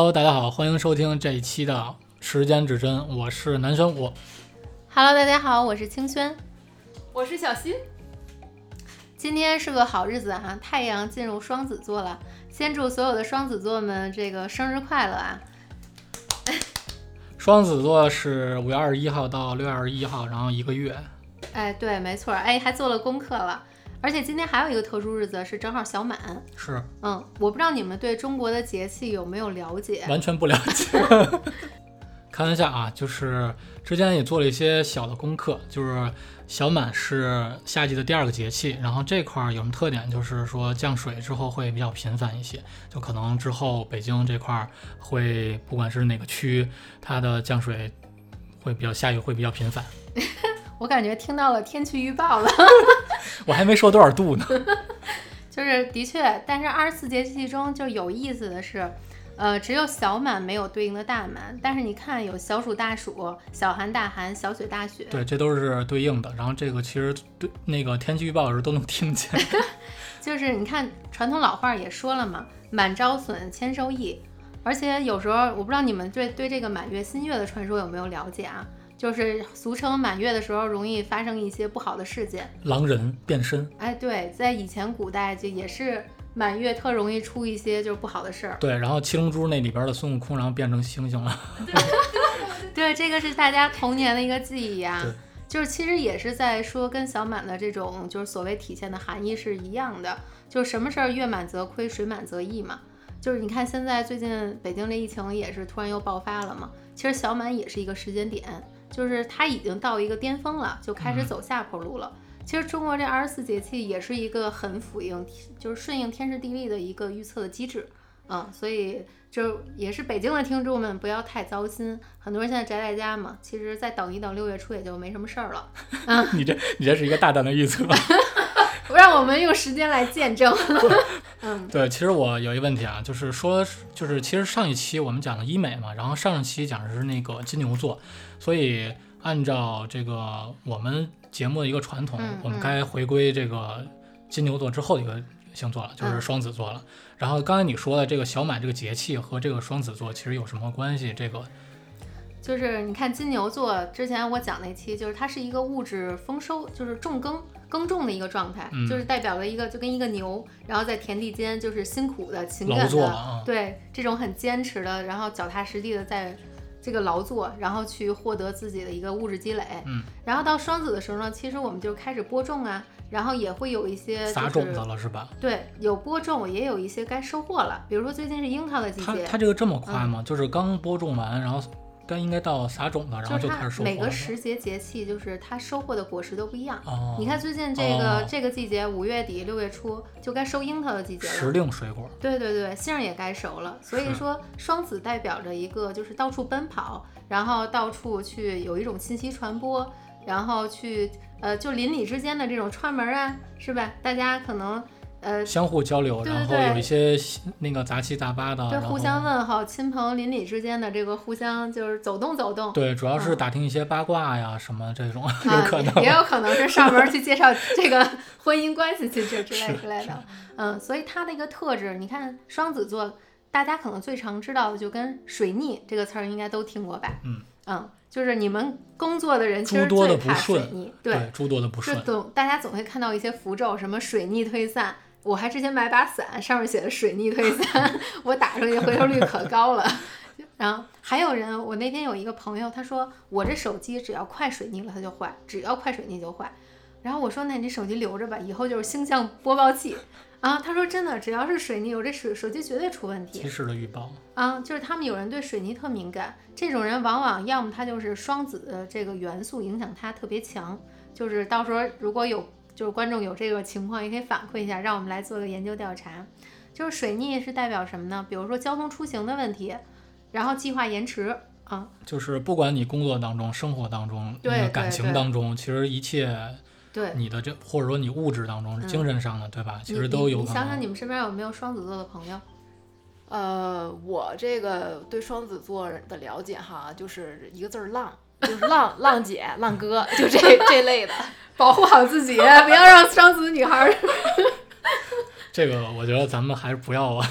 Hello，大家好，欢迎收听这一期的时间指针，我是南玄武。Hello，大家好，我是清轩。我是小新，今天是个好日子啊，太阳进入双子座了。先祝所有的双子座们这个生日快乐啊！双子座是五月二十一号到六月二十一号，然后一个月。哎，对，没错，哎，还做了功课了。而且今天还有一个特殊日子，是正好小满。是嗯，我不知道你们对中国的节气有没有了解？完全不了解。开玩笑啊，就是之前也做了一些小的功课，就是小满是夏季的第二个节气，然后这块儿有什么特点，就是说降水之后会比较频繁一些，就可能之后北京这块儿会不管是哪个区，它的降水会比较下雨会比较频繁。我感觉听到了天气预报了，我还没说多少度呢。就是的确，但是二十四节气中就有意思的是。呃，只有小满没有对应的大满，但是你看有小暑大暑、小寒大寒、小雪大雪，对，这都是对应的。然后这个其实对那个天气预报的时候都能听见。就是你看传统老话也说了嘛，满招损，谦受益。而且有时候我不知道你们对对这个满月新月的传说有没有了解啊？就是俗称满月的时候容易发生一些不好的事件，狼人变身。哎，对，在以前古代就也是。满月特容易出一些就是不好的事儿。对，然后七龙珠那里边的孙悟空，然后变成猩猩了。对，这个是大家童年的一个记忆啊。就是其实也是在说跟小满的这种就是所谓体现的含义是一样的。就是什么事儿月满则亏，水满则溢嘛。就是你看现在最近北京这疫情也是突然又爆发了嘛。其实小满也是一个时间点，就是它已经到一个巅峰了，就开始走下坡路了。嗯其实中国这二十四节气也是一个很辅应，就是顺应天时地利的一个预测的机制，嗯，所以就也是北京的听众们不要太糟心，很多人现在宅在家嘛，其实再等一等六月初也就没什么事儿了。嗯，你这你这是一个大胆的预测，让我们用时间来见证。嗯，对，其实我有一个问题啊，就是说，就是其实上一期我们讲的医美嘛，然后上一期讲的是那个金牛座，所以按照这个我们。节目的一个传统，嗯、我们该回归这个金牛座之后的一个星座了，就是嗯双子座了。然后刚才你说的这个小满这个节气和这个双子座其实有什么关系？这个就是你看金牛座之前我讲那期，就是它是一个物质丰收，就是重耕耕种的一个状态，嗯、就是代表了一个就跟一个牛，然后在田地间就是辛苦的、勤劳作的，啊、对这种很坚持的，然后脚踏实地的在。这个劳作，然后去获得自己的一个物质积累。嗯，然后到双子的时候呢，其实我们就开始播种啊，然后也会有一些、就是、撒种子了，是吧？对，有播种，也有一些该收获了。比如说最近是樱桃的季节。它它这个这么快吗？嗯、就是刚播种完，然后该应该到撒种了，然后就开始收获。每个时节节气就是它收获的果实都不一样。哦。你看最近这个、哦、这个季节，五月底六月初就该收樱桃的季节了。时令水果。对对对，杏也该熟了。所以说双子代表着一个就是到处奔跑。然后到处去有一种信息传播，然后去呃，就邻里之间的这种串门啊，是吧？大家可能呃相互交流，对对对然后有一些那个杂七杂八的，对，互相问候，亲朋邻里之间的这个互相就是走动走动。对，主要是嗯打听一些八卦呀、什么这种，啊、有可能也有可能是上门 去介绍这个 婚姻关系去这之类之类的。嗯，所以它的一个特质，你看双子座。大家可能最常知道的就跟水逆这个词儿应该都听过吧？嗯嗯，就是你们工作的人其实最怕水逆，对，诸多的不顺。总大家总会看到一些符咒，什么水逆推散。我还之前买把伞，上面写的水逆退散，我打出去回头率可高了。然后还有人，我那天有一个朋友，他说我这手机只要快水逆了它就坏，只要快水逆就坏。然后我说那你这手机留着吧，以后就是星象播报器。啊，他说真的，只要是水逆，我这手手机绝对出问题。及时的预报啊，就是他们有人对水泥特敏感，这种人往往要么他就是双子的这个元素影响他特别强，就是到时候如果有就是观众有这个情况，也可以反馈一下，让我们来做个研究调查。就是水逆是代表什么呢？比如说交通出行的问题，然后计划延迟啊，就是不管你工作当中、生活当中、对那个感情当中，其实一切。对你的这，或者说你物质当中、嗯精神上的，对吧？其实都有可能。你想想，你们身边有没有双子座的朋友？呃，我这个对双子座的了解哈，就是一个字儿浪，就是浪浪姐、浪哥，就这 这类的。保护好自己，不要让双子女孩儿。这个我觉得咱们还是不要啊，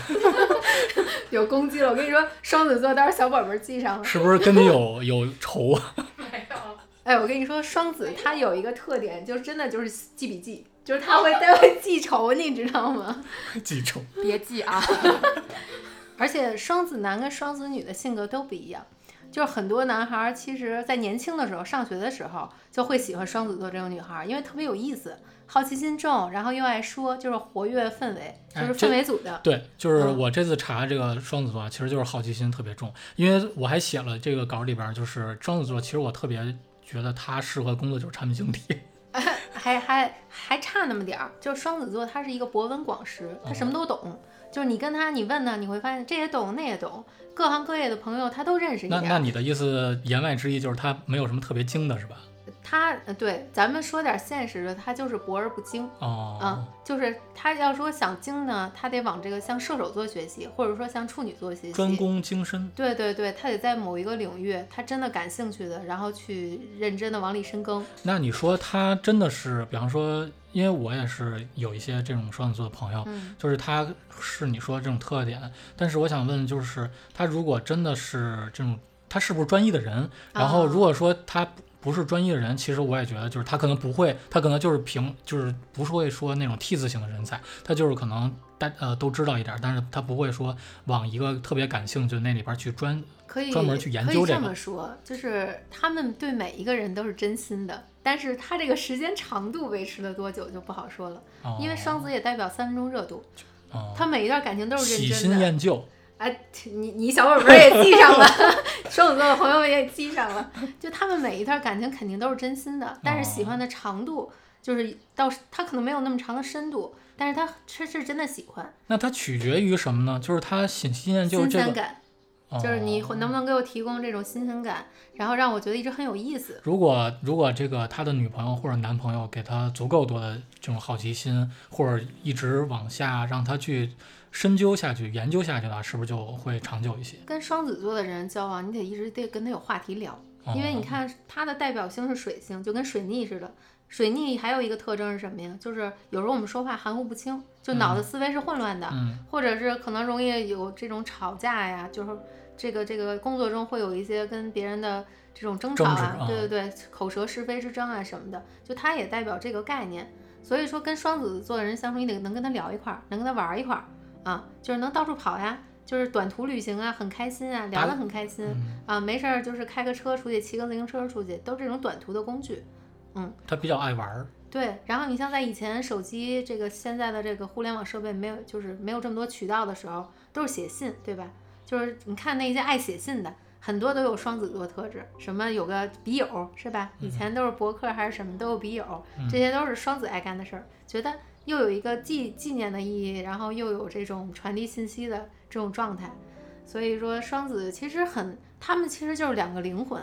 有攻击了。我跟你说，双子座，到时候小本本儿记上了。是不是跟你有有仇啊？没有。哎，我跟你说，双子他有一个特点，就是真的就是记笔记，就是他会他会记仇，你知道吗？记仇。别记啊！而且双子男跟双子女的性格都不一样，就是很多男孩儿其实在年轻的时候，上学的时候就会喜欢双子座这种女孩儿，因为特别有意思，好奇心重，然后又爱说，就是活跃氛围，就是氛围组的。对，就是嗯我这次查这个双子座啊，其实就是好奇心特别重，因为我还写了这个稿里边儿，就是双子座，其实我特别觉得他适合工作就是产品经理。还还还差那么点儿，就是双子座，他是一个博闻广识，他什么都懂。就是你跟他，你问呢，你会发现这也懂那也懂，各行各业的朋友他都认识一那点那。那你的意思言外之意就是他没有什么特别精的是吧？他呃对，咱们说点现实的，他就是博而不精。哦，嗯，就是他要说想精呢，他得往这个向射手座学习，或者说向处女座学习。专攻精深。对对对，他得在某一个领域，他真的感兴趣的，然后去认真的往里深耕。那你说他真的是，比方说，因为我也是有一些这种双子座的朋友，嗯，就是他是你说的这种特点，但是我想问，就是他如果真的是这种，他是不是专一的人？然后啊如果说他不不是专业的人，其实我也觉得就是他可能不会，他可能就是平，就是不是会说那种 T 字型的人才，他就是可能大呃都知道一点儿，但是他不会说往一个特别感兴趣那里边儿去专。可以专门去研可以这究这个么说，就是他们对每一个人都是真心的，但是他这个时间长度维持了多久就不好说了，哦、因为双子也代表三分钟热度，哦、他每一段感情都是喜认真的。新厌旧。哎，你你小本本儿也记上了，双子座的朋友们也记上了。就他们每一段感情肯定都是真心的，但是喜欢的长度就是到他可能没有那么长的深度，但是他是是真的喜欢，那它取决于什么呢？就是他喜新厌旧这个，就是你能不能给我提供这种新鲜感，然后让我觉得一直很有意思。如果如果这个他的女朋友或者男朋友给他足够多的这种好奇心，或者一直往下让他去深究下去、研究下去的话，是不是就会长久一些？跟双子座的人交往，你得一直得跟他有话题聊，因为你哦看他的代表星是水星，就跟水逆似的。水逆还有一个特征是什么呀？就是有时候我们说话含糊不清，就脑子思维是混乱的，嗯或者是可能容易有这种吵架呀，就是这个这个工作中会有一些跟别人的这种争吵啊，啊对对对，口舌是非之争啊什么的，就它也代表这个概念。所以说跟双子座的人相处，你得能跟他聊一块儿，能跟他玩儿一块儿啊，就是能到处跑呀，就是短途旅行啊，很开心啊，聊得很开心嗯，啊，没事儿就是开个车出去，骑个自行车出去，都是这种短途的工具。嗯他比较爱玩儿。对，然后你像在以前手机这个现在的这个互联网设备没有，就是没有这么多渠道的时候，都是写信，对吧？就是你看那些爱写信的，很多都有双子座特质，什么有个笔友是吧？以前都是博客还是什么都有笔友，这些都是双子爱干的事儿，觉得又有一个纪纪念的意义，然后又有这种传递信息的这种状态。所以说双子其实很，他们其实就是两个灵魂。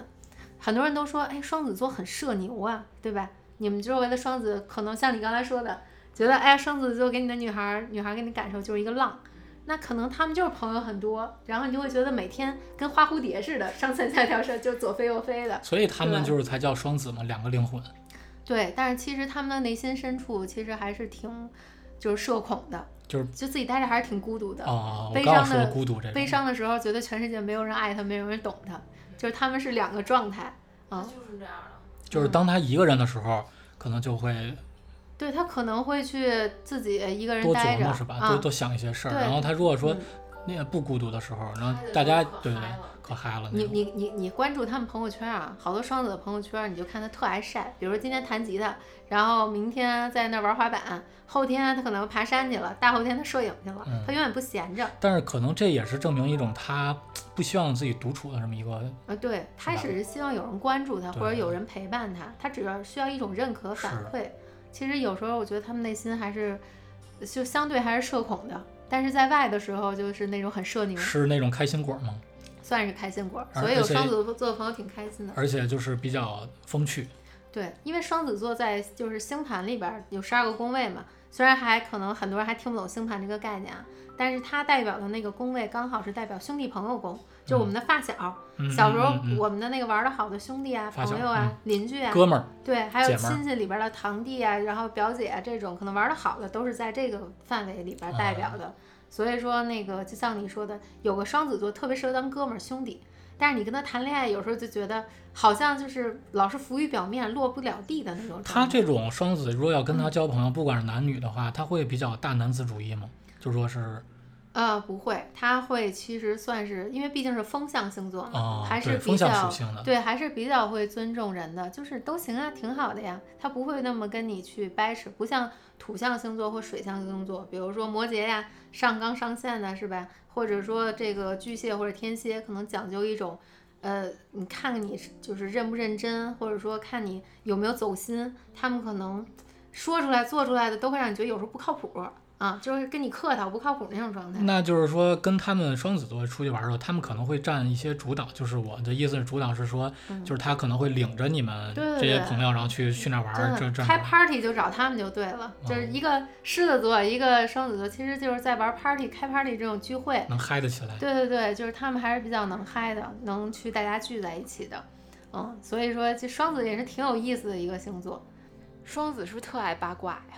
很多人都说，哎，双子座很社牛啊，对吧？你们周围的双子可能像你刚才说的，觉得哎，双子座给你的女孩儿，女孩儿给你感受就是一个浪，那可能他们就是朋友很多，然后你就会觉得每天跟花蝴蝶似的，上蹿下跳是就左飞右飞的。所以他们就是才叫双子嘛，两个灵魂。对，但是其实他们的内心深处其实还是挺就是社恐的，就是就自己待着还是挺孤独的。哦，我悲刚要说伤的孤独这个，悲伤的时候觉得全世界没有人爱他，没有人懂他，就是他们是两个状态。啊、就是这样的。就是当他一个人的时候，可能就会对他可能会去自己一个人多待着琢磨是吧？啊多多想一些事儿。然后他如果说嗯那个不孤独的时候，然后大家对对可嗨了。你你你你关注他们朋友圈啊，好多双子的朋友圈，你就看他特爱晒，比如说今天弹吉他，然后明天在那玩滑板，后天他可能爬山去了，大后天他摄影去了，嗯他永远不闲着。但是可能这也是证明一种他不希望自己独处的这么一个啊，对他只是希望有人关注他，或者有人陪伴他，他只要需要一种认可反馈。其实有时候我觉得他们内心还是就相对还是社恐的，但是在外的时候就是那种很社牛，是那种开心果吗，算是开心果儿，所以有双子座的朋友挺开心的。而且就是比较风趣。对，因为双子座在就是星盘里边儿有十二个宫位嘛，虽然还可能很多人还听不懂星盘这个概念啊，但是它代表的那个宫位刚好是代表兄弟朋友宫，就我们的发小，嗯小时候我们的那个玩的好的兄弟啊、朋友啊、邻居啊，哥们儿，对，还有亲戚里边的堂弟啊，然后表姐啊这种可能玩的好的都是在这个范围里边代表的。所以说那个就像你说的，有个双子座特别适合当哥们儿兄弟，但是你跟他谈恋爱，有时候就觉得好像就是老是浮于表面，落不了地的那种。他这种双子，如果要跟他交朋友，不管是男女的话，他会比较大男子主义吗？就说是呃不会，他会其实算是因为毕竟是风象星座嘛，哦，还是比较对，还是比较会尊重人的，就是都行啊，挺好的呀。他不会那么跟你去掰扯，不像土象星座或水象星座，比如说摩羯呀，上纲上线的是吧？或者说这个巨蟹或者天蝎，可能讲究一种，呃，你看看你是就是认不认真，或者说看你有没有走心，他们可能说出来做出来的都会让你觉得有时候不靠谱啊，就是跟你客套不靠谱那种状态。那就是说，跟他们双子座出去玩的时候，他们可能会占一些主导。就是我的意思是，主导是说，就是他可能会领着你们这些朋友，然后去去那玩儿，这这开 party 就找他们就对了，就是一个狮子座，一个双子座，其实就是在玩 party、开 party 这种聚会。能嗨得起来。对对对，就是他们还是比较能嗨的，能去大家聚在一起的。嗯，所以说这双子也是挺有意思的一个星座。双子是不是特爱八卦呀？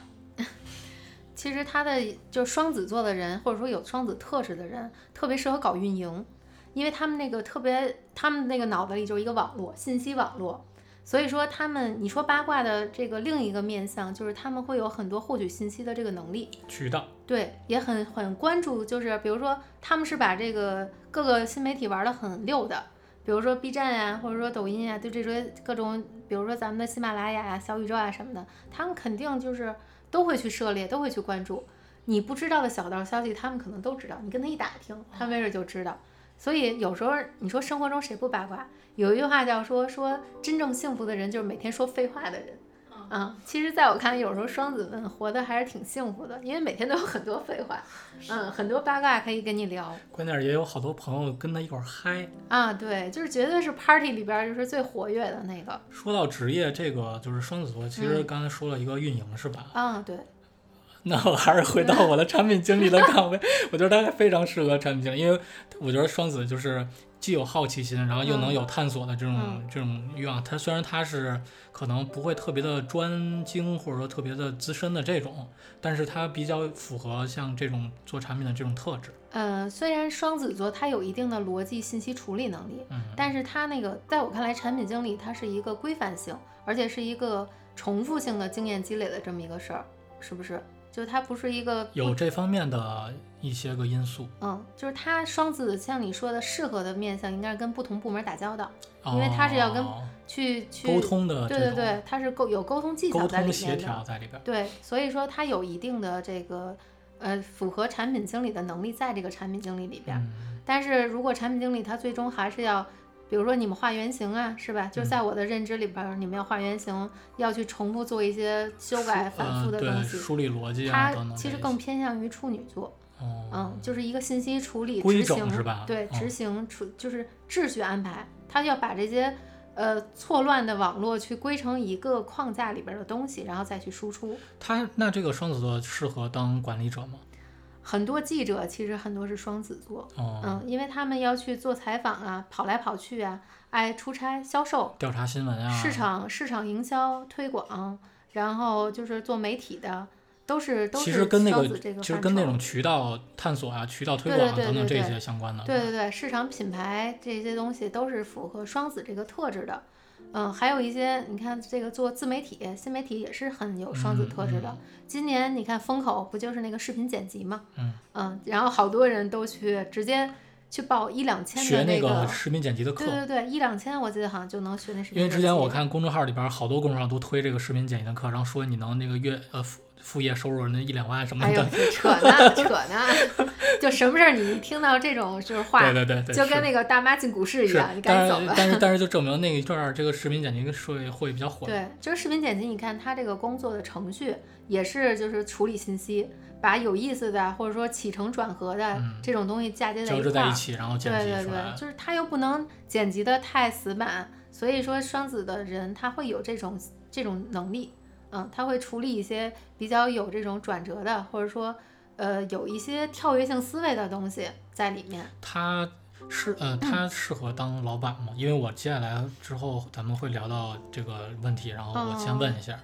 其实他的就是双子座的人，或者说有双子特质的人，特别适合搞运营，因为他们那个特别，他们那个脑子里就是一个网络，信息网络。所以说他们，你说八卦的这个另一个面向，就是他们会有很多获取信息的这个能力。渠道对，也很很关注，就是比如说他们是把这个各个新媒体玩的很溜的，比如说 B 站呀、或者说抖音呀、对这些各种，比如说咱们的喜马拉雅呀、小宇宙啊什么的，他们肯定就是都会去涉猎，都会去关注。你不知道的小道消息，他们可能都知道。你跟他一打听，他没准就知道。所以有时候你说生活中谁不八卦？有一句话叫说说真正幸福的人就是每天说废话的人。啊，其实在我看来，有时候双子们活得还是挺幸福的，因为每天都有很多废话，嗯，很多八卦可以跟你聊关键是也有好多朋友跟他一块儿嗨。啊。对，就是绝对是 party 里边儿就是最活跃的那个。说到职业，这个就是双子座，其实嗯刚才说了一个运营是吧？啊，对，那我还是回到我的产品经理的岗位，我觉得他非常适合产品经理，因为我觉得双子就是既有好奇心，然后又能有探索的这种、嗯这种欲望。他虽然他是可能不会特别的专精，或者说特别的资深的这种，但是他比较符合像这种做产品的这种特质。呃，虽然双子座他有一定的逻辑信息处理能力，嗯，但是他那个在我看来，产品经理他是一个规范性，而且是一个重复性的经验积累的这么一个事儿，是不是？就它不是一个有这方面的一些个因素，嗯，就是它双子像你说的适合的面相，应该是跟不同部门打交道，因为他是要跟哦去去沟通的对对对，它是沟有沟通技巧在里通协调面的。在里边。对，所以说它有一定的这个呃符合产品经理的能力在这个产品经理里边但是如果产品经理他最终还是要，比如说你们画原型啊，是吧？就嗯在我的认知里边儿，你们要画原型，要去重复做一些修改、反复的东西。梳理逻辑啊它等等这一些。其实更偏向于处女座，哦，嗯，就是一个信息处理、执行是吧对，嗯执行处就是秩序安排，他要把这些呃错乱的网络去归成一个框架里边儿的东西，然后再去输出。他那这个双子座适合当管理者吗？很多记者其实很多是双子座，哦，嗯，因为他们要去做采访啊，跑来跑去啊，爱出差、销售、调查新闻啊，市场、市场营销、推广，然后就是做媒体的，都是都是其实跟那个双子这个其实跟那种渠道探索啊、渠道推对对广等等这些相关的。对对对，市场品牌这些东西都是符合双子这个特质的。嗯，还有一些，你看这个做自媒体、新媒体也是很有双子特质的。嗯今年你看风口不就是那个视频剪辑嘛？嗯然后好多人都去直接去报一两千学那个，视频剪辑的课对，对对，一两千我记得好像就能学那视频。因为之前我看公众号里边好多公众号都推这个视频剪辑的课，然后说你能那个月呃副副业收入那一两万什么哎呦的。，扯呢 扯呢，就什么事儿你一听到这种就是话，对对对对，就跟那个大妈进股市一样，你赶紧走吧。但是 但是就证明那一段儿这个视频剪辑会会比较火。对，就是视频剪辑，你看它这个工作的程序也是就是处理信息，把有意思的或者说起承转合的嗯这种东西嫁接在一块儿。织在一起，然后剪对对辑出来对，。就是他又不能剪辑的太死板，所以说双子的人他会有这种这种能力，嗯，他会处理一些比较有这种转折的，或者说呃有一些跳跃性思维的东西在里面。他是呃，嗯他适合当老板吗？因为我接下来之后咱们会聊到这个问题，然后我先问一下。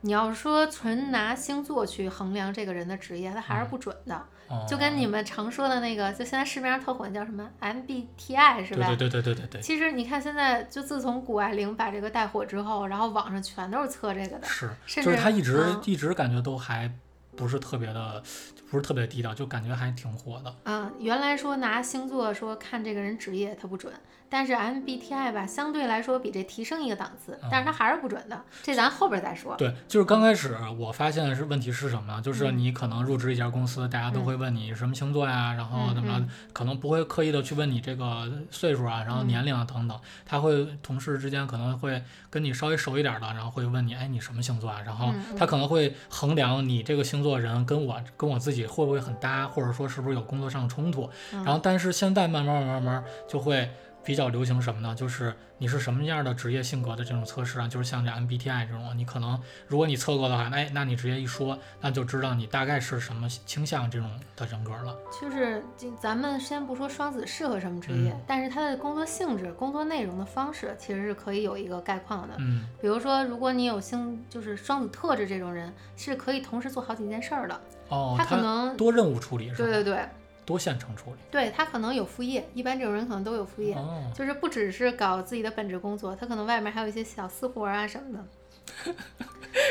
你要说纯拿星座去衡量这个人的职业，他还是嗯不准的。哦就跟你们常说的那个，就现在市面上特火叫什么 MBTI 是吧？对对对对对对对，其实你看现在，就自从谷爱凌把这个带火之后，然后网上全都是测这个的。是，甚至就是他一直、嗯一直感觉都还不是特别的，不是特别低调，就感觉还挺火的。嗯，原来说拿星座说看这个人职业，他不准，但是 MBTI 吧，相对来说比这提升一个档次，但是它还是不准的，这咱后边再说。对，就是刚开始我发现是问题是什么呢？就是嗯你可能入职一家公司，大家都会问你什么星座呀，然后怎么可能不会刻意的去问你这个岁数啊，然后嗯年龄啊等等，他会同事之间可能会跟你稍微熟一点的，然后会问你，哎，你什么星座啊？然后他可能会衡量你这个星座人跟我跟我自己会不会很搭，或者说是不是有工作上的冲突。嗯然后但是现在慢慢慢慢就会比较流行什么呢？就是你是什么样的职业性格的这种测试啊，就是像这 MBTI 这种，你可能如果你测过的话，哎，那你直接一说，那就知道你大概是什么倾向这种的人格了。就是这咱们先不说双子适合什么职业，嗯但是他的工作性质、工作内容的方式，其实是可以有一个概况的。嗯，比如说，如果你有星，就是双子特质这种人，是可以同时做好几件事儿的。哦，他可能多任务处理是吧？对对对，多线程处理。对他可能有副业，一般这种人可能都有副业。哦，就是不只是搞自己的本职工作，他可能外面还有一些小私活啊什么的。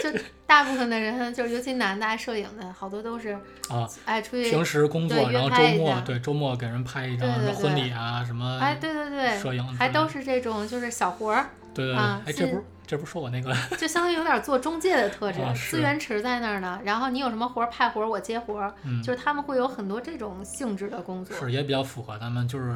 就大部分的人，就是尤其男的爱摄影的，好多都是啊，爱出去。平时工作，然后周末对周末给人拍一张婚礼啊，什么哎，对对对，摄影还都是这种就是小活儿，对对哎，这不是这不是说我那个 就相当于有点做中介的特质，资源池在那儿呢。然后你有什么活儿派活儿，我接活儿，嗯就是他们会有很多这种性质的工作。是也比较符合他们就是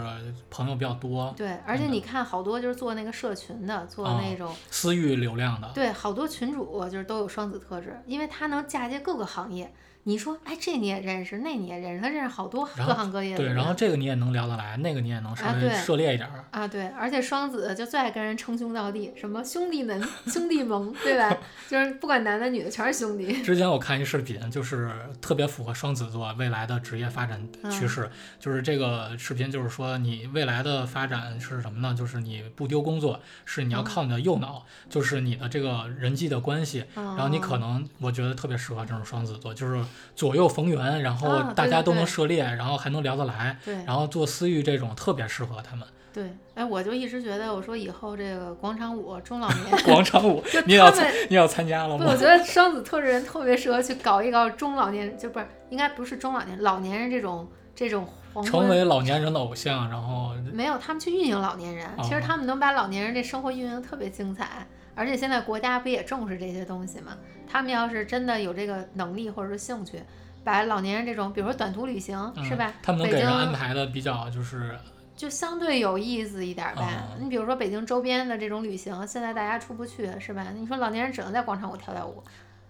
朋友比较多，对，而且你看好多就是做那个社群的，做啊那种私域流量的，对，好多群主就是都有双子特质，因为他能嫁接各个行业。你说，哎，这你也认识，那你也认识，他认识好多各行各业的对，然后这个你也能聊得来，那个你也能稍微涉猎一点儿。啊，对，而且双子就最爱跟人称兄道弟，什么兄弟们、兄弟盟，对吧？就是不管男的女的，全是兄弟。之前我看一视频，就是特别符合双子座未来的职业发展趋势。就是这个视频，就是说你未来的发展是什么呢？就是你不丢工作，是你要嗯靠你的右脑，就是你的这个人际的关系。然然后你可能，我觉得特别适合这种双子座，就是左右逢源，然后大家都能对涉猎，然后还能聊得来，对然后做私域这种特别适合他们。对，哎，我就一直觉得，我说以后这个广场舞中老年，广场舞，你也要参，你也要参加了不，吗我？觉得双子特质人特别适合去搞一搞中老年，就不是应该不是中老年，老年人这种这种黄。成为老年人的偶像，然后没有，他们去运营老年人，其实哦他们能把老年人这生活运营得特别精彩，而且现在国家不也重视这些东西吗？他们要是真的有这个能力或者说兴趣，把老年人这种，比如说短途旅行，嗯是吧？他们给人安排的比较就是就相对有意思一点儿呗。哦你比如说北京周边的这种旅行，现在大家出不去，是吧？你说老年人只能在广场舞跳跳舞，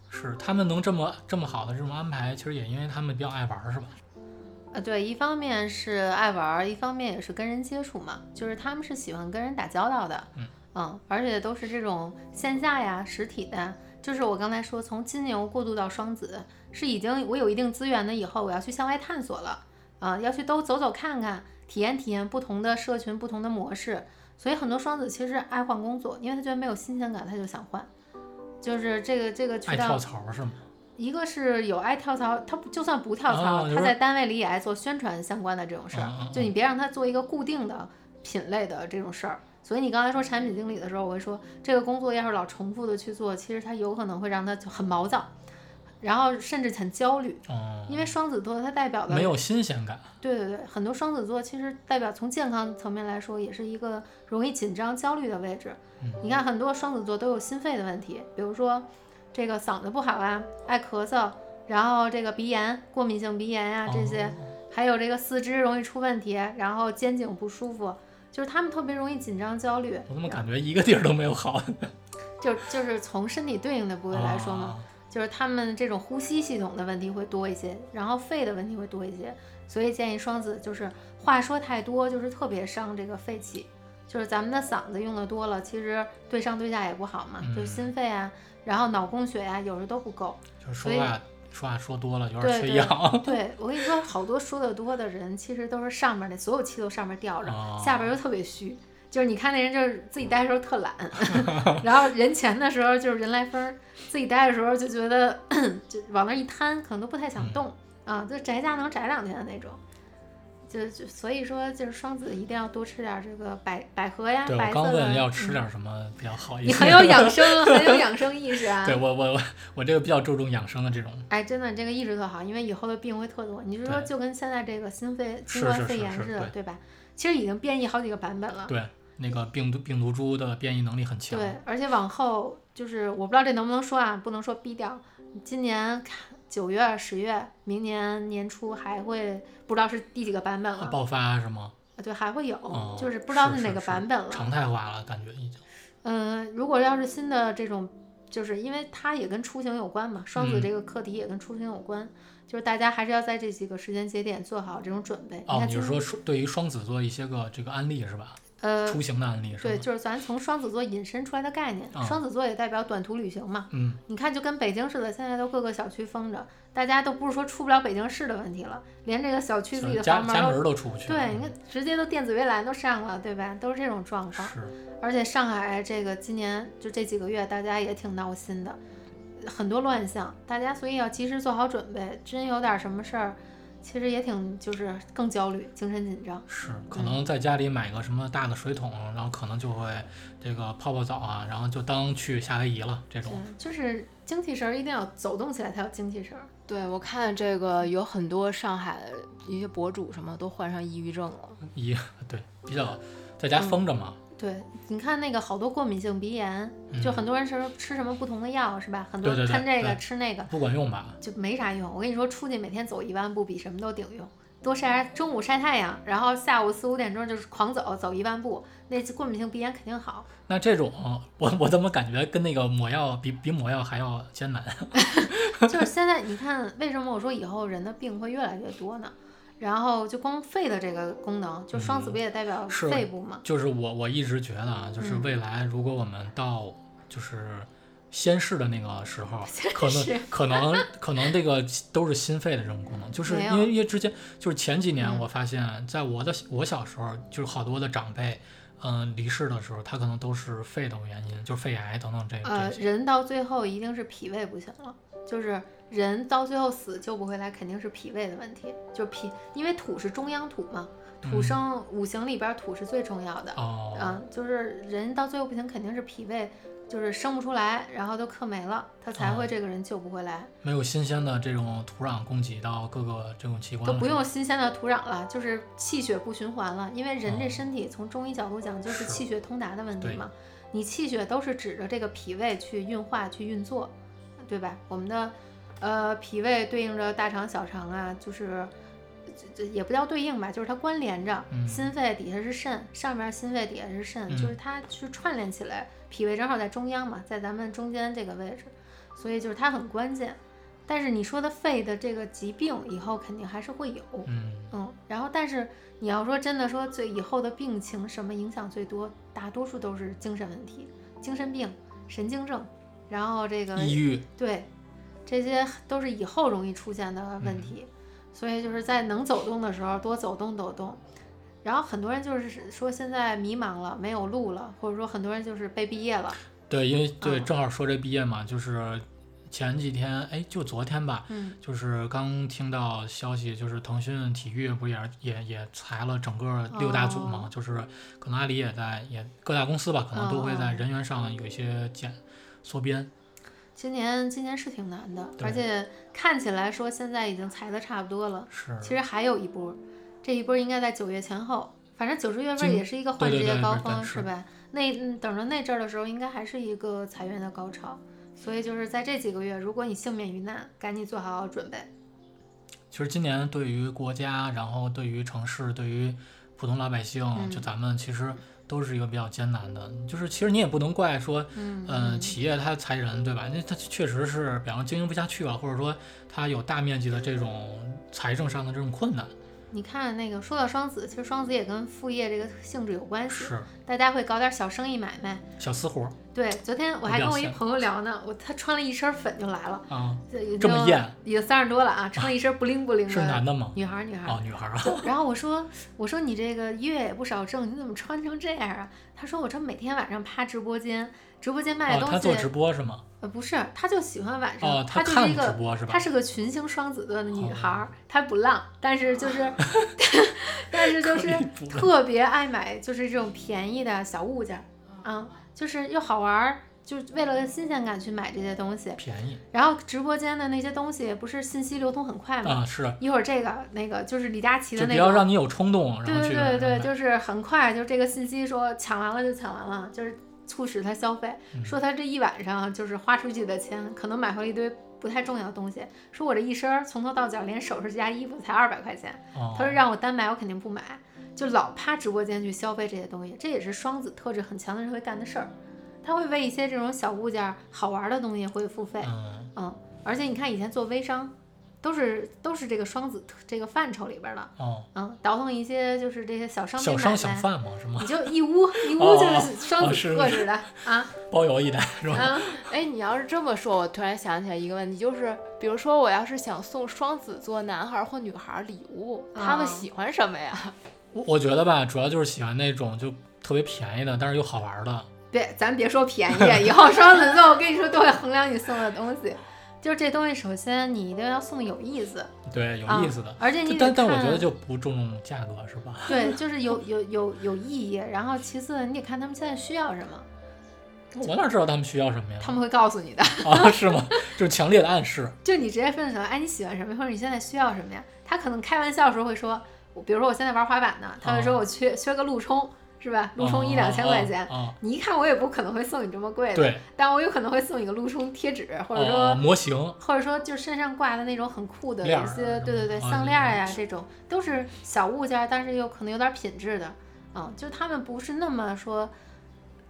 是他们能这么这么好的这种安排，其实也因为他们比较爱玩儿，是吧？呃，对，一方面是爱玩儿，一方面也是跟人接触嘛，就是他们是喜欢跟人打交道的，嗯而且都是这种线下呀、实体的。就是我刚才说，从金牛过渡到双子，是已经我有一定资源了以后，我要去向外探索了，啊、要去都走走看看，体验体验不同的社群、不同的模式。所以很多双子其实爱换工作，因为他觉得没有新鲜感，他就想换。就是这个这个渠道爱跳，槽儿是吗？一个是有爱跳槽，他不就算不跳槽，他在单位里也爱做宣传相关的这种事儿。嗯嗯嗯就你别让他做一个固定的品类的这种事儿。所以你刚才说产品经理的时候，我会说这个工作要是老重复的去做，其实它有可能会让他就很毛躁，然后甚至很焦虑。嗯、因为双子座它代表的没有新鲜感。对对对，很多双子座其实代表从健康层面来说，也是一个容易紧张、焦虑的位置。嗯你看很多双子座都有心肺的问题，比如说这个嗓子不好啊，爱咳嗽，然后这个鼻炎、过敏性鼻炎呀、这些，哦还有这个四肢容易出问题，然后肩颈不舒服，就是他们特别容易紧张、焦虑。我怎么感觉一个地儿都没有好？就就是从身体对应的部位来说嘛，啊就是他们这种呼吸系统的问题会多一些，然后肺的问题会多一些，所以建议双子就是话说太多，就是特别伤这个肺气，就是咱们的嗓子用的多了，其实对上对下也不好嘛，嗯就心肺啊，然后脑供血呀、有时候都不够。就说话说话说多了，有对点缺对氧。对我跟你说，好多说的多的人，其实都是上面那所有气都上面吊着，哦下边又特别虚。就是你看那人就是自己待的时候特懒，然后人前的时候就是人来疯儿，自己待的时候就觉得 就往那儿一瘫，可能都不太想嗯动、啊，就宅家能宅两天的那种。就就所以说，就是双子一定要多吃点儿这个百百合呀，对。刚问要吃嗯点什么比较好一些。你很有养生，很有养生意识啊。对我我我我这个比较注重养生的这种。哎，真的，你这个意识特好，因为以后的病会特多。你是说就跟现在这个心肺新冠肺炎似的，对对吧？其实已经变异好几个版本了。对，那个病毒病毒株的变异能力很强。对，而且往后就是我不知道这能不能说啊，不能说逼掉。今年看九月、十月，明年年初还会不知道是第几个版本了。爆发是吗？啊对，还会有，哦就是不知道是哪个版本了。常态化了，感觉已经。嗯、如果要是新的这种，就是因为它也跟出行有关嘛，双子嗯这个课题也跟出行有关，就是大家还是要在这几个时间节点做好这种准备。你哦，看今你是说对于双子座一些个这个案例是吧？呃，出行的案例是对，就是咱从双子座引申出来的概念。啊双子座也代表短途旅行嘛。嗯，你看，就跟北京似的，现在都各个小区封着，大家都不是说出不了北京市的问题了，连这个小区自己的房门都门都出不去。对，你看直接都电子围栏都上了，对吧？都是这种状况。是，而且上海这个今年就这几个月，大家也挺闹心的，很多乱象，大家所以要及时做好准备，真有点什么事儿，其实也挺就是更焦虑，精神紧张。是，嗯可能在家里买个什么大的水桶，然后可能就会这个泡泡澡啊，然后就当去夏威夷了这种。，就是精气神儿一定要走动起来才有精气神儿。对我看这个有很多上海一些博主什么都患上抑郁症了。一 对比较在家封着嘛，对，你看那个好多过敏性鼻炎，就嗯很多人是吃什么不同的药是吧？很多对对对看这个吃那个不管用吧？就没啥用。我跟你说，出去每天走一万步比什么都顶用。多晒中午晒太阳，然后下午四五点钟就是狂走，走一万步，那过敏性鼻炎肯定好。那这种我我怎么感觉跟那个抹药比比抹药还要艰难？就是现在你看，为什么我说以后人的病会越来越多呢？然后就光肺的这个功能，就双子不也代表肺部吗？就是我我一直觉得啊，就是嗯未来如果我们到就是先逝的那个时候，可能可能可能这个都是心肺的这种功能，就是因为因为之前就是前几年嗯我发现，在我的我小时候，就是好多的长辈。嗯，离世的时候，他可能都是肺的原因，就是肺癌等等这呃，这些。人到最后一定是脾胃不行了，就是人到最后死救不回来，肯定是脾胃的问题，就脾，因为土是中央土嘛，土嗯。生五行里边儿土是最重要的，哦，嗯，就是人到最后不行，肯定是脾胃就是生不出来，然后都克没了，他才会哦。这个人救不回来，没有新鲜的这种土壤供给到各个这种器官，都不用新鲜的土壤了，就是气血不循环了，因为人这哦。身体从中医角度讲就是是气血通达的问题嘛，你气血都是指着这个脾胃去运化去运作，对吧？我们的呃脾胃对应着大肠小肠啊，就是。这这也不叫对应吧，就是它关联着，嗯心肺底下是肾，上面心肺底下是肾，就是嗯它去串联起来。脾胃正好在中央嘛，在咱们中间这个位置，所以就是它很关键。但是你说的肺的这个疾病，以后肯定还是会有，嗯，嗯，然后但是你要说真的说最以后的病情什么影响最多，大多数都是精神问题、精神病、神经症，然后这个抑郁，对，这些都是以后容易出现的嗯问题，所以就是在能走动的时候多走动走动。然后很多人就是说现在迷茫了，没有路了，或者说很多人就是被毕业了，对，因为对，嗯正好说这毕业嘛，就是前几天，哎，就昨天吧，嗯，就是刚听到消息，就是腾讯体育不也也也裁了整个六大组嘛，哦就是可能阿里也在，也各大公司吧，可能都会在哦人员上有一些减缩编。今年今年是挺难的，而且看起来说现在已经裁的差不多了，是，其实还有一波，这一波应该在九月前后，反正九十月份也是一个换对职业高峰是吧？那嗯等着那阵儿的时候，应该还是一个裁员的高潮，所以就是在这几个月，如果你幸免于难，赶紧做好准备。其实今年对于国家，然后对于城市，对于普通老百姓，就嗯咱们其实都是一个比较艰难的。就是其实你也不能怪说，嗯嗯，企业它裁人，对吧？那它确实是，比方经营不下去了，或者说它有大面积的这种财政上的这种困难，你看那个说到双子，其实双子也跟副业这个性质有关系，是大家会搞点小生意买卖。小私活儿对，昨天我还跟我一朋友聊呢，我他穿了一身粉就来了，啊，这这么艳，已经三十多了啊，穿了一身不灵不灵的。是男的吗？女孩儿，女孩儿。哦，女孩儿啊，然后我说，我说你这个月也不少挣，你怎么穿成这样啊？他说我这每天晚上趴直播间，直播间卖东西，他做直播是吗？呃不是，她就喜欢晚上，哦，他就是看直一个。播是吧她？是个群星双子座的女孩儿，她不浪，但是就是，但是就是特别爱买，就是这种便宜的小物件儿，啊，就是又好玩儿，就是为了新鲜感去买这些东西。便宜然后直播间的那些东西不是信息流通很快吗？啊，是，一会儿这个那个就是李佳琦的那个，不要让你有冲动，然对对对对，就是很快，就这个信息说抢完了就抢完了，就是促使他消费。嗯说他这一晚上就是花出去的钱，可能买回了一堆不太重要的东西。说我这一身从头到脚连首饰加衣服才二百块钱，哦他说让我单买我肯定不买，就老趴直播间去消费这些东西，这也是双子特质很强的人会干的事儿。他会为一些这种小物件儿、好玩的东西会付费，嗯，嗯，而且你看以前做微商，都是都是这个双子这个范畴里边儿的，哦，嗯，倒腾一些就是这些小商品小商买卖，小贩嘛，是吗你？就一屋一屋哦就是双子特质的啊包邮一单是吧？啊，哎，你要是这么说，我突然想起来一个问题，就是比如说我要是想送双子座男孩儿或女孩儿礼物，他们啊喜欢什么呀？我我觉得吧，主要就是喜欢那种就特别便宜的，但是又好玩的。别咱别说便宜，以后双子座我跟你说都会衡量你送的东西，就是这东西首先你一定要送有意思，对，有啊意思的。而且你得但但我觉得就不重价格是吧？对，就是有有有有意义，然后其次你得看他们现在需要什么，我哪知道他们需要什么呀？他们会告诉你的。啊，是吗？就是强烈的暗示。就你直接分享，哎，你喜欢什么，或者你现在需要什么呀？他可能开玩笑的时候会说，比如说我现在玩滑板呢，他会说哦我缺、缺个路冲，是吧？路冲一哦两千块钱，啊，你一看我也不可能会送你这么贵的，对，但我有可能会送你个路冲贴纸，或者说、哦，模型或者说就身上挂的那种很酷的一些，对对对，啊项链儿呀、这种都是小物件儿，但是又可能有点品质的，嗯，就他们不是那么说。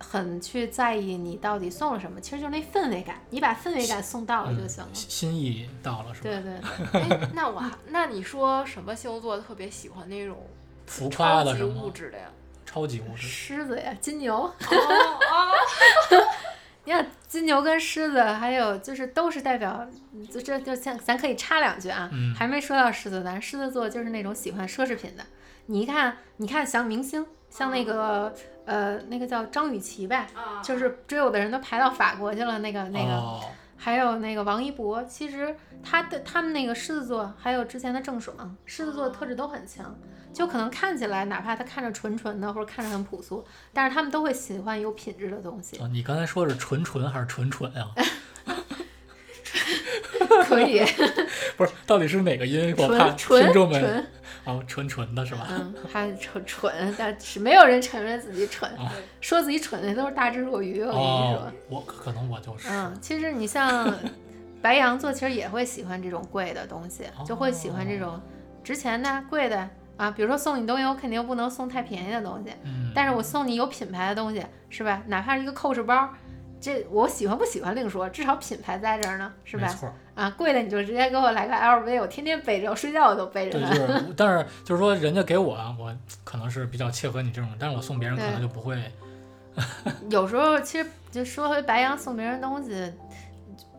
很去在意你到底送了什么，其实就是那氛围感，你把氛围感送到了就嗯行了。心心意到了是吧？对对对，哎，那我那你说什么星座特别喜欢那种浮夸超级的物质的呀？超级物质，狮子呀，金牛，哦哦，你看金牛跟狮子，还有就是都是代表，就这就像咱可以插两句啊，嗯还没说到狮子，咱狮子座就是那种喜欢奢侈品的。你一看，你看像明星，像那个呃那个叫张雨绮呗，啊就是追我的人都排到法国去了，那个那个，哦，还有那个王一博，其实他的他们那个狮子座，还有之前的郑爽，狮子座的特质都很强。就可能看起来，哪怕他看着纯纯的，或者看着很朴素，但是他们都会喜欢有品质的东西。哦你刚才说是纯纯还是纯纯啊？可以，不是，到底是哪个音？我怕纯纯听众们纯，哦，纯纯的是吧？嗯，还蠢蠢，但是没有人承认自己蠢，啊说自己蠢的都是大智若愚。我跟你哦说，，我可能我就是，嗯，其实你像白羊座，其实也会喜欢这种贵的东西，就会喜欢这种值钱的、贵的啊。比如说送你东西，我肯定不能送太便宜的东西，嗯，但是我送你有品牌的东西，是吧？哪怕是一个 Coach 包。这我喜欢不喜欢另说，至少品牌在这儿呢，是吧？啊，贵的你就直接给我来个 LV，我天天背着，我睡觉我都背着对，它。就是，但是就是说，人家给我，我可能是比较切合你这种，但是我送别人可能就不会，有时候其实就说回白羊送别人东西，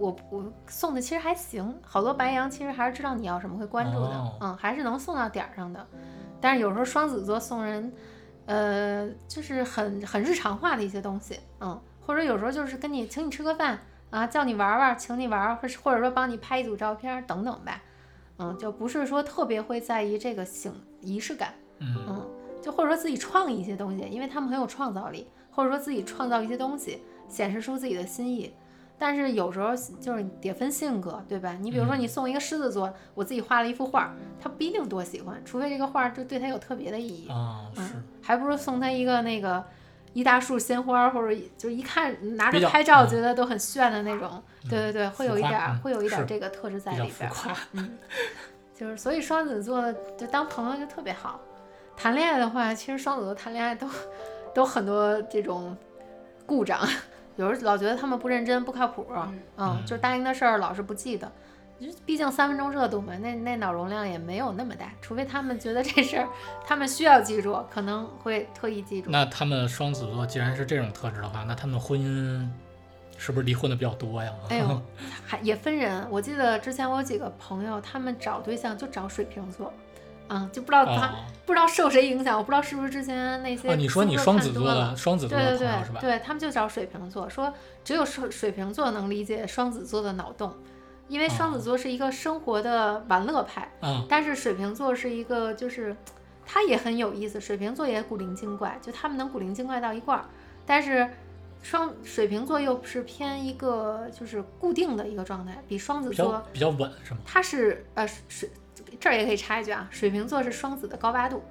我我送的其实还行，好多白羊其实还是知道你要什么会关注的，哦嗯，还是能送到点儿上的。但是有时候双子座送人，呃，就是很很日常化的一些东西，嗯，或者有时候就是跟你请你吃个饭啊，叫你玩玩，请你玩玩，或是或者说帮你拍一组照片儿等等呗，嗯，就不是说特别会在意这个形仪式感。嗯，嗯，就或者说自己创意一些东西，因为他们很有创造力，或者说自己创造一些东西，显示出自己的心意。但是有时候就是得分性格，对吧？你比如说嗯你送一个狮子座，我自己画了一幅画，他不一定多喜欢，除非这个画就对他有特别的意义。啊，是，嗯，还不如送他一个那个一大束鲜花，或者就一看拿着拍照嗯觉得都很炫的那种。对对对，会有一点会有一点儿这个特质在里边嗯，就是所以双子座就当朋友就特别好。谈恋爱的话，其实双子座谈恋爱都都很多这种故障，有时候老觉得他们不认真、不靠谱，嗯，嗯就是答应的事儿老是不记得。毕竟三分钟热度嘛，那那脑容量也没有那么大，除非他们觉得这事儿他们需要记住，可能会特意记住。那他们双子座既然是这种特质的话，那他们婚姻是不是离婚的比较多呀？哎呦，还也分人。我记得之前我有几个朋友，他们找对象就找水瓶座，嗯，就不知道他、哦不知道受谁影响，我不知道是不是之前那些哦，你说你双子座双子座是吧？对，他们就找水瓶座，说只有水水瓶座能理解双子座的脑洞，因为双子哦座是一个生活的玩乐派，嗯，但是水瓶座是一个就是他也很有意思，水瓶座也古灵精怪，就他们能古灵精怪到一块儿，但是双水瓶座又是偏一个就是固定的一个状态，比双子比较座比较稳是吗？它是呃水这儿也可以插一句啊，水瓶座是双子的高八度，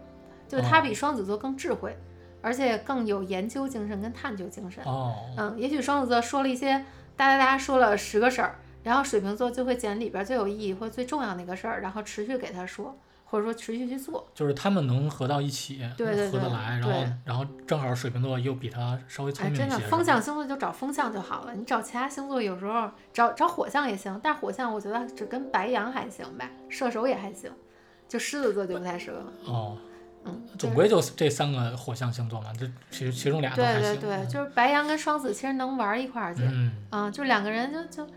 就是它哦比双子座更智慧，而且更有研究精神跟探究精神。哦，嗯，也许双子座说了一些哒哒哒说了十个事儿，然后水瓶座就会捡里边最有意义或最重要的一个事儿，然后持续给他说，或者说持续去做。就是他们能合到一起，对对对合得来，然后然后正好水瓶座又比他稍微聪哎，明一些，真的，风象星座就找风象就好了，你找其他星座有时候找找火象也行，但是火象我觉得只跟白羊还行吧，射手也还行，就狮子座就不太适合了。哦，嗯，总归就这三个火象星座嘛，这其实其中俩都对还行。对对，就是白羊跟双子其实能玩一块儿去，嗯，嗯，就两个人就就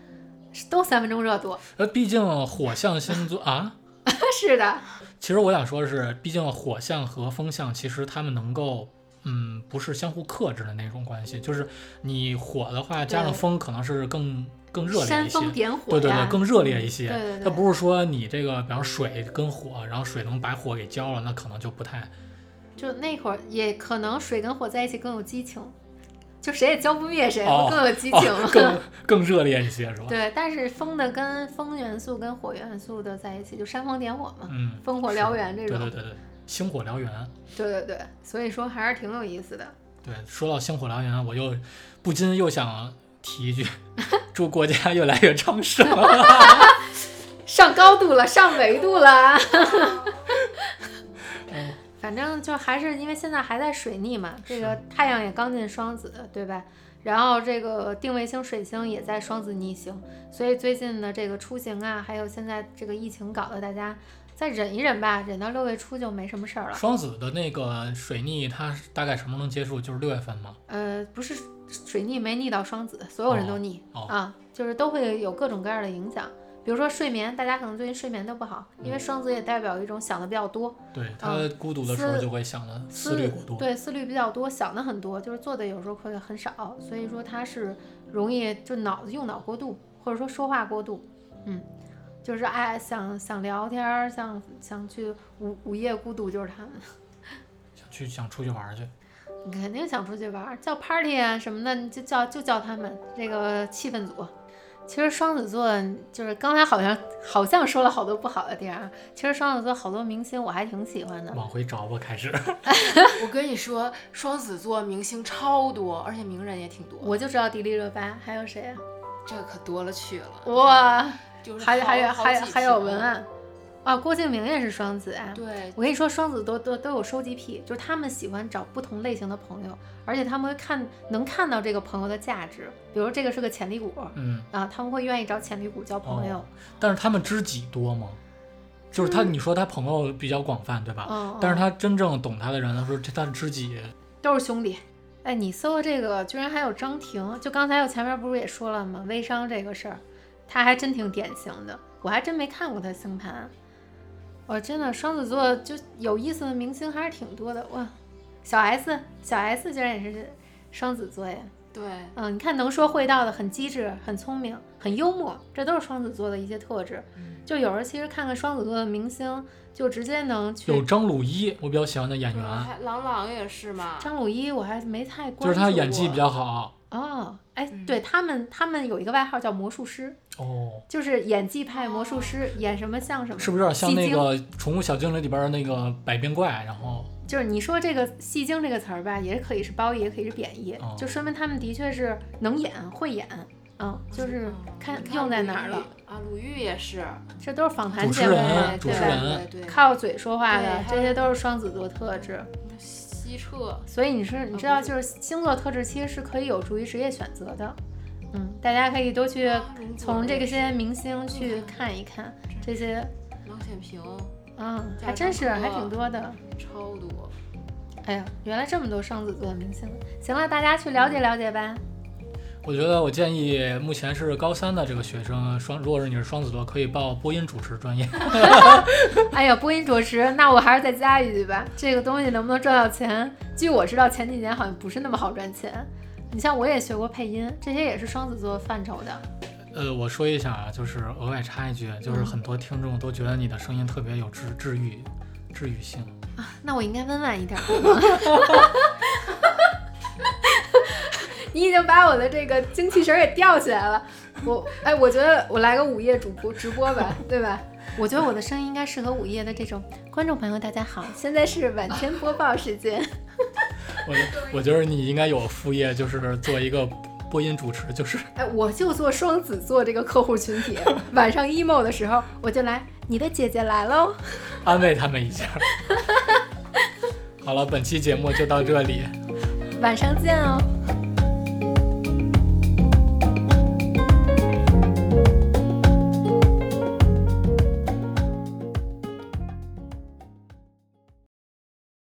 都三分钟热度。呃，毕竟火象星座啊，是的，其实我想说的是，毕竟火象和风象其实他们能够。嗯，不是相互克制的那种关系，就是你火的话，加上风，可能是更更热烈煽一些。风点火对对对，更热烈一些。对对对它不是说你这个，比方水跟火，然后水能把火给浇了，那可能就不太。就那会儿也可能水跟火在一起更有激情，就谁也浇不灭谁，哦不更有激情哦吗？，更更热烈一些是吧？对，但是风的跟风元素跟火元素的在一起，就煽风点火嘛，嗯，烽火燎原这种。对对对对，星火燎原。对对对所以说还是挺有意思的。对，说到星火燎原，我又不禁又想提一句，祝国家越来越昌盛。上高度了，上维度了。嗯反正就还是因为现在还在水逆嘛，这个太阳也刚进双子，对吧？然后这个定位星水星也在双子逆行，所以最近的这个出行啊，还有现在这个疫情搞得大家再忍一忍吧，忍到六月初就没什么事儿了。双子的那个水逆，它大概什么时候能结束？就是六月份吗？呃，不是水逆没逆到双子，所有人都逆、哦啊，就是都会有各种各样的影响。比如说睡眠，大家可能最近睡眠都不好，因为双子也代表一种想的比较多，对，他孤独的时候思就会想的思虑过多。对，思虑比较多，想的很多，就是做的有时候会很少，所以说他是容易就脑子用脑过度，或者说说话过度，嗯，就是爱想想聊天儿，想想去午午夜孤独，就是他们。想去想出去玩儿去。你肯定想出去玩儿，叫 party 啊什么的，你就叫就叫他们这个气氛组。其实双子座就是刚才好像好像说了好多不好的地儿啊，其实双子座好多明星我还挺喜欢的。往回找吧，开始。我跟你说，双子座明星超多，而且名人也挺多。我就知道迪丽热巴，还有谁啊？这可多了去了，哇，就是还还有还有还有文案啊，郭敬明也是双子啊。对，我跟你说，双子都都都有收集癖，就是他们喜欢找不同类型的朋友，而且他们会看能看到这个朋友的价值，比如这个是个潜力股嗯，啊，他们会愿意找潜力股交朋友。哦但是他们知己多吗？就是他，你说他朋友比较广泛，对吧？嗯，但是嗯他真正懂他的人，他说这他的知己，都是兄弟。哎，你搜的这个居然还有张庭，就刚才我前面不是也说了吗？微商这个事儿，他还真挺典型的，我还真没看过他星盘。我真的双子座就有意思的明星还是挺多的哇，小 S，小 S 竟然也是双子座呀。对，嗯，你看能说会道的，很机智，很聪明，很幽默，这都是双子座的一些特质。就有时候其实看看双子座的明星，就直接能去。有张鲁一，我比较喜欢的演员，还郎朗也是嘛，张鲁一我还没太关注过。就是他演技比较好。哦，哎，嗯对他们，他们有一个外号叫魔术师，哦，就是演技派魔术师，演什么像什么。是不是有点像戏精那个《宠物小精灵》里边的那个百变怪？然后就是你说这个“戏精”这个词儿吧，也可以是褒义，也可以是贬义，哦就说明他们的确是能演、会演，嗯，就是看用在哪儿了。啊？鲁豫也是，这都是访谈主持节目人，主对吧？持人对对，靠嘴说话的对，这些都是双子座特质。所以你是你知道，就是星座特质其实是可以有助于职业选择的。嗯，大家可以多去从这个些明星去看一看这些，郎显平嗯，还真是还挺多的。超多。哎呀，原来这么多双子座明星。行了，大家去了解了解吧。我觉得我建议目前是高三的这个学生双，如果是你是双子座，可以报播音主持专业。哎呀，播音主持，那我还是再加一句吧。这个东西能不能赚到钱？据我知道，前几年好像不是那么好赚钱。你像我也学过配音，这些也是双子座范畴的。呃，我说一下啊，就是额外插一句，就是很多听众都觉得你的声音特别有治治愈治愈性啊。那我应该温婉一点对吗？你已经把我的这个精气神儿给吊起来了。我哎，我觉得我来个午夜主播直播吧，对吧？我觉得我的声音应该适合午夜的这种观众朋友。大家好，现在是晚间播报时间。我我觉得你应该有副业，就是做一个播音主持，就是哎，我就做双子座这个客户群体，晚上 emo 的时候我就来，你的姐姐来喽。安慰他们一下。好了，本期节目就到这里。晚上见哦。